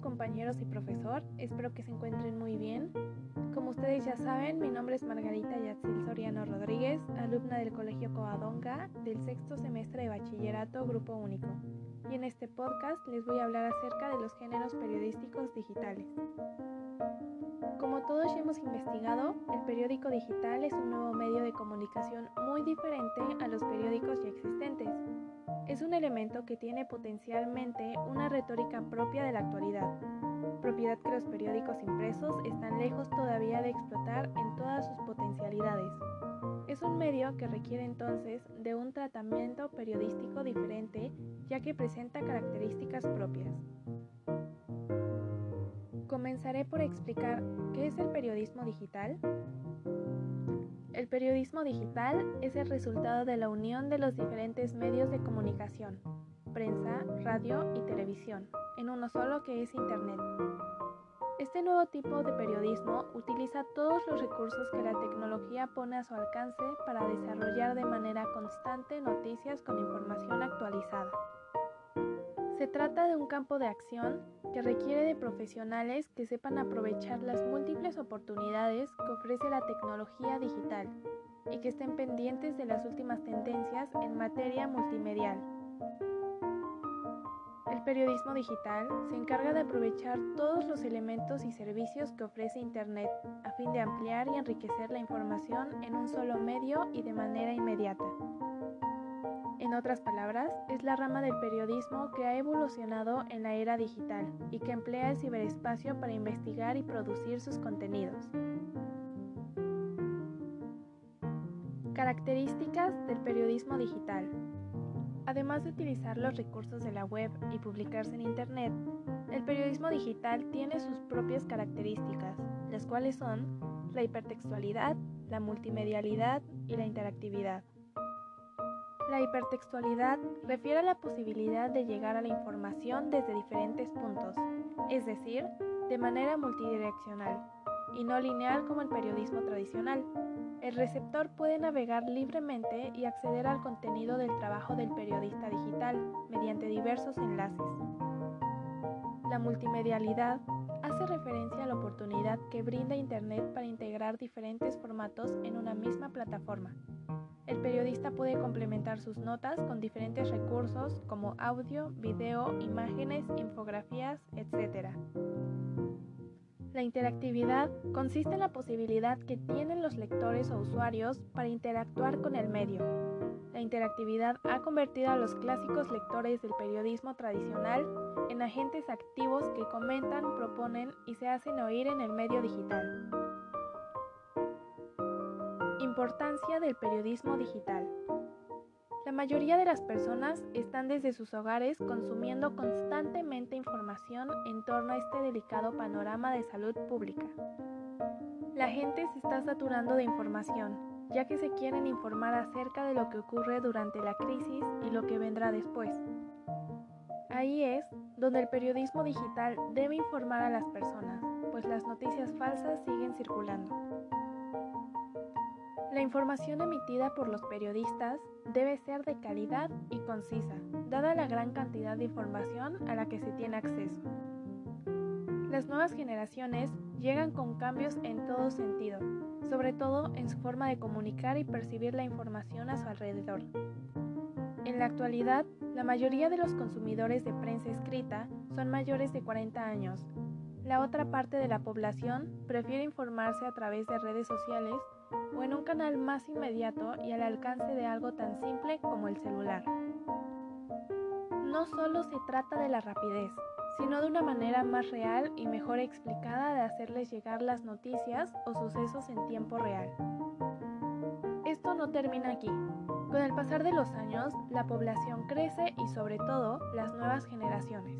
compañeros y profesor? Espero que se encuentren muy bien. Como ustedes ya saben, mi nombre es Margarita Yatzil Soriano Rodríguez, alumna del Colegio Coadonga del sexto semestre de bachillerato Grupo Único. Y en este podcast les voy a hablar acerca de los géneros periodísticos digitales. Como todos ya hemos investigado, el periódico digital es un nuevo medio de comunicación muy diferente a los periódicos ya existentes es un elemento que tiene potencialmente una retórica propia de la actualidad, propiedad que los periódicos impresos están lejos todavía de explotar en todas sus potencialidades. Es un medio que requiere entonces de un tratamiento periodístico diferente ya que presenta características propias. Comenzaré por explicar qué es el periodismo digital. El periodismo digital es el resultado de la unión de los diferentes medios de comunicación, prensa, radio y televisión, en uno solo que es Internet. Este nuevo tipo de periodismo utiliza todos los recursos que la tecnología pone a su alcance para desarrollar de manera constante noticias con información actualizada. Se trata de un campo de acción que requiere de profesionales que sepan aprovechar las múltiples oportunidades que ofrece la tecnología digital y que estén pendientes de las últimas tendencias en materia multimedial. Periodismo digital se encarga de aprovechar todos los elementos y servicios que ofrece Internet a fin de ampliar y enriquecer la información en un solo medio y de manera inmediata. En otras palabras, es la rama del periodismo que ha evolucionado en la era digital y que emplea el ciberespacio para investigar y producir sus contenidos. Características del periodismo digital. Además de utilizar los recursos de la web y publicarse en Internet, el periodismo digital tiene sus propias características, las cuales son la hipertextualidad, la multimedialidad y la interactividad. La hipertextualidad refiere a la posibilidad de llegar a la información desde diferentes puntos, es decir, de manera multidireccional y no lineal como el periodismo tradicional. El receptor puede navegar libremente y acceder al contenido del trabajo del periodista digital mediante diversos enlaces. La multimedialidad hace referencia a la oportunidad que brinda Internet para integrar diferentes formatos en una misma plataforma el periodista puede complementar sus notas con diferentes recursos como audio, video, imágenes, infografías, etc. La interactividad consiste en la posibilidad que tienen los lectores o usuarios para interactuar con el medio. La interactividad ha convertido a los clásicos lectores del periodismo tradicional en agentes activos que comentan, proponen y se hacen oír en el medio digital. Importancia del periodismo digital. La mayoría de las personas están desde sus hogares consumiendo constantemente información en torno a este delicado panorama de salud pública. La gente se está saturando de información, ya que se quieren informar acerca de lo que ocurre durante la crisis y lo que vendrá después. Ahí es donde el periodismo digital debe informar a las personas, pues las noticias falsas siguen circulando. La información emitida por los periodistas debe ser de calidad y concisa, dada la gran cantidad de información a la que se tiene acceso. Las nuevas generaciones llegan con cambios en todo sentido, sobre todo en su forma de comunicar y percibir la información a su alrededor. En la actualidad, la mayoría de los consumidores de prensa escrita son mayores de 40 años. La otra parte de la población prefiere informarse a través de redes sociales o en un canal más inmediato y al alcance de algo tan simple como el celular. No solo se trata de la rapidez, sino de una manera más real y mejor explicada de hacerles llegar las noticias o sucesos en tiempo real. Esto no termina aquí. Con el pasar de los años, la población crece y sobre todo las nuevas generaciones.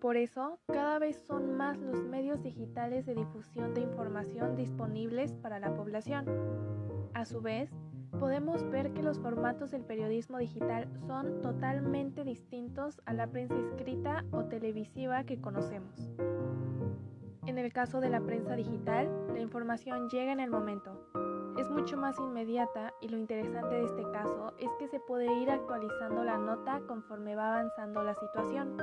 Por eso, cada vez son más los medios digitales de difusión de información disponibles para la población. A su vez, podemos ver que los formatos del periodismo digital son totalmente distintos a la prensa escrita o televisiva que conocemos. En el caso de la prensa digital, la información llega en el momento. Es mucho más inmediata y lo interesante de este caso es que se puede ir actualizando la nota conforme va avanzando la situación.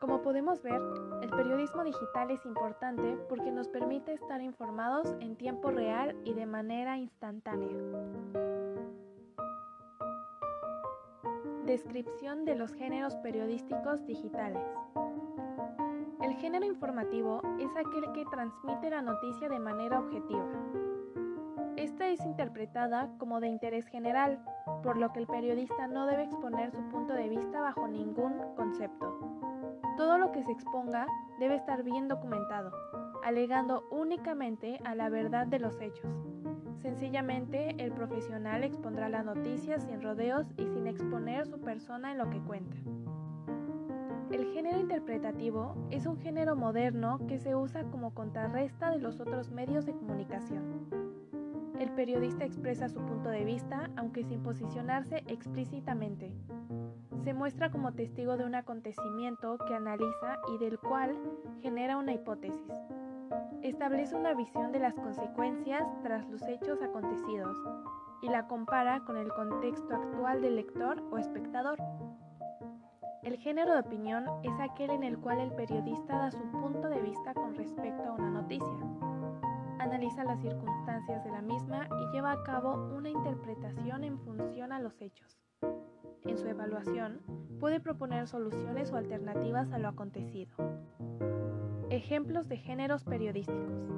Como podemos ver, el periodismo digital es importante porque nos permite estar informados en tiempo real y de manera instantánea. Descripción de los géneros periodísticos digitales. El género informativo es aquel que transmite la noticia de manera objetiva. Esta es interpretada como de interés general, por lo que el periodista no debe exponer su punto de vista bajo ningún concepto. Todo lo que se exponga debe estar bien documentado, alegando únicamente a la verdad de los hechos. Sencillamente, el profesional expondrá la noticia sin rodeos y sin exponer su persona en lo que cuenta. El género interpretativo es un género moderno que se usa como contrarresta de los otros medios de comunicación. El periodista expresa su punto de vista aunque sin posicionarse explícitamente, se muestra como testigo de un acontecimiento que analiza y del cual genera una hipótesis. Establece una visión de las consecuencias tras los hechos acontecidos y la compara con el contexto actual del lector o espectador. El género de opinión es aquel en el cual el periodista da su punto de vista con respecto a una noticia, analiza las circunstancias de la misma y lleva a cabo una interpretación en función a los hechos en su evaluación, puede proponer soluciones o alternativas a lo acontecido. Ejemplos de géneros periodísticos.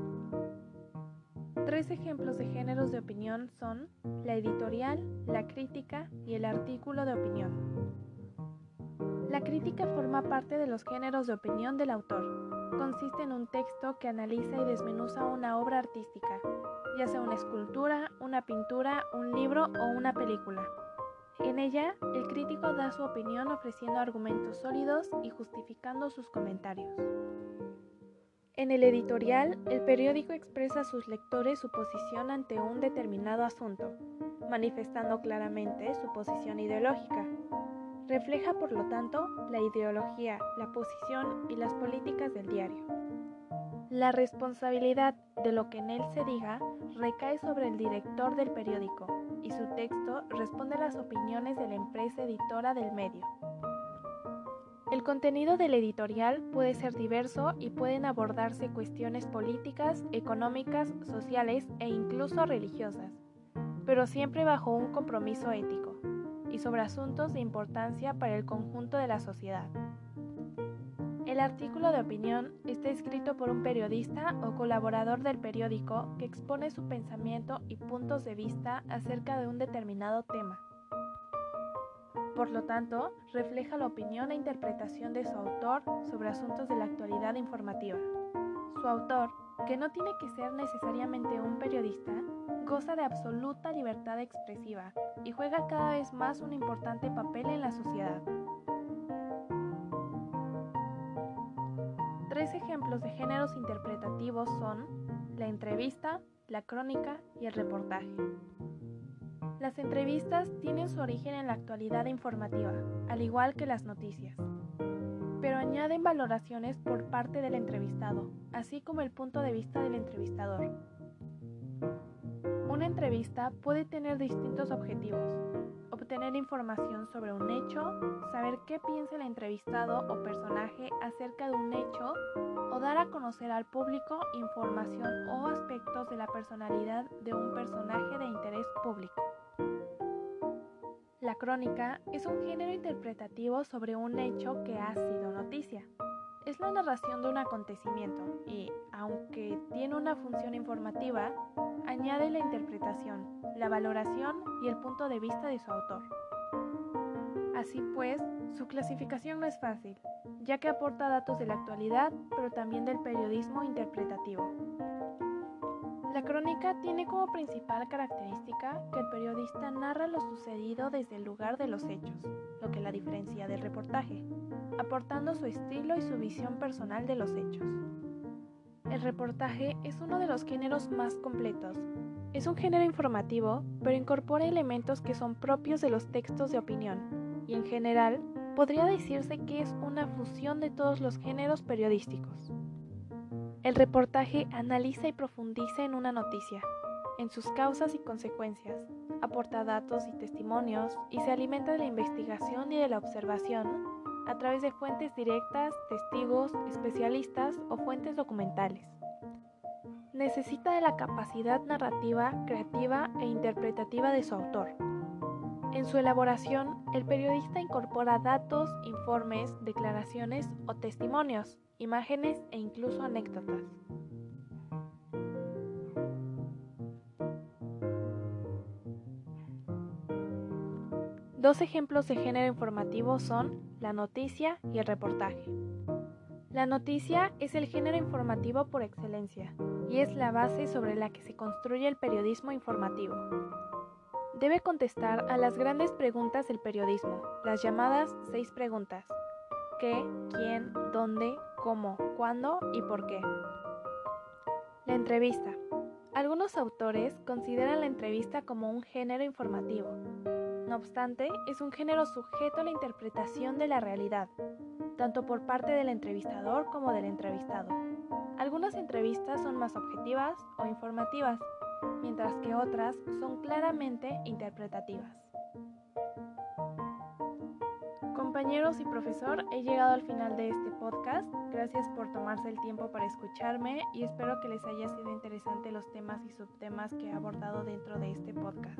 Tres ejemplos de géneros de opinión son la editorial, la crítica y el artículo de opinión. La crítica forma parte de los géneros de opinión del autor. Consiste en un texto que analiza y desmenuza una obra artística, ya sea una escultura, una pintura, un libro o una película. En ella, el crítico da su opinión ofreciendo argumentos sólidos y justificando sus comentarios. En el editorial, el periódico expresa a sus lectores su posición ante un determinado asunto, manifestando claramente su posición ideológica. Refleja, por lo tanto, la ideología, la posición y las políticas del diario. La responsabilidad de lo que en él se diga recae sobre el director del periódico, y su texto responde a las opiniones de la empresa editora del medio. El contenido del editorial puede ser diverso y pueden abordarse cuestiones políticas, económicas, sociales e incluso religiosas, pero siempre bajo un compromiso ético y sobre asuntos de importancia para el conjunto de la sociedad. El artículo de opinión está escrito por un periodista o colaborador del periódico que expone su pensamiento y puntos de vista acerca de un determinado tema. Por lo tanto, refleja la opinión e interpretación de su autor sobre asuntos de la actualidad informativa. Su autor, que no tiene que ser necesariamente un periodista, goza de absoluta libertad expresiva y juega cada vez más un importante papel en la sociedad. Ejemplos de géneros interpretativos son la entrevista, la crónica y el reportaje. Las entrevistas tienen su origen en la actualidad informativa, al igual que las noticias, pero añaden valoraciones por parte del entrevistado, así como el punto de vista del entrevistador. Una entrevista puede tener distintos objetivos, obtener información sobre un hecho, saber qué piensa el entrevistado o personaje acerca de un hecho o dar a conocer al público información o aspectos de la personalidad de un personaje de interés público. La crónica es un género interpretativo sobre un hecho que ha sido noticia. Es la narración de un acontecimiento y, aunque tiene una función informativa, añade la interpretación, la valoración y el punto de vista de su autor. Así pues, su clasificación no es fácil, ya que aporta datos de la actualidad, pero también del periodismo interpretativo. La crónica tiene como principal característica que el periodista narra lo sucedido desde el lugar de los hechos, lo que la diferencia del reportaje, aportando su estilo y su visión personal de los hechos. El reportaje es uno de los géneros más completos. Es un género informativo, pero incorpora elementos que son propios de los textos de opinión, y en general podría decirse que es una fusión de todos los géneros periodísticos. El reportaje analiza y profundiza en una noticia, en sus causas y consecuencias, aporta datos y testimonios y se alimenta de la investigación y de la observación a través de fuentes directas, testigos, especialistas o fuentes documentales. Necesita de la capacidad narrativa, creativa e interpretativa de su autor. En su elaboración, el periodista incorpora datos, informes, declaraciones o testimonios, imágenes e incluso anécdotas. Dos ejemplos de género informativo son la noticia y el reportaje. La noticia es el género informativo por excelencia y es la base sobre la que se construye el periodismo informativo. Debe contestar a las grandes preguntas del periodismo, las llamadas seis preguntas. ¿Qué? ¿Quién? ¿Dónde? ¿Cómo? ¿Cuándo? ¿Y por qué? La entrevista. Algunos autores consideran la entrevista como un género informativo, no obstante, es un género sujeto a la interpretación de la realidad, tanto por parte del entrevistador como del entrevistado. Entrevistas son más objetivas o informativas, mientras que otras son claramente interpretativas. Compañeros y profesor, he llegado al final de este podcast. Gracias por tomarse el tiempo para escucharme y espero que les haya sido interesante los temas y subtemas que he abordado dentro de este podcast.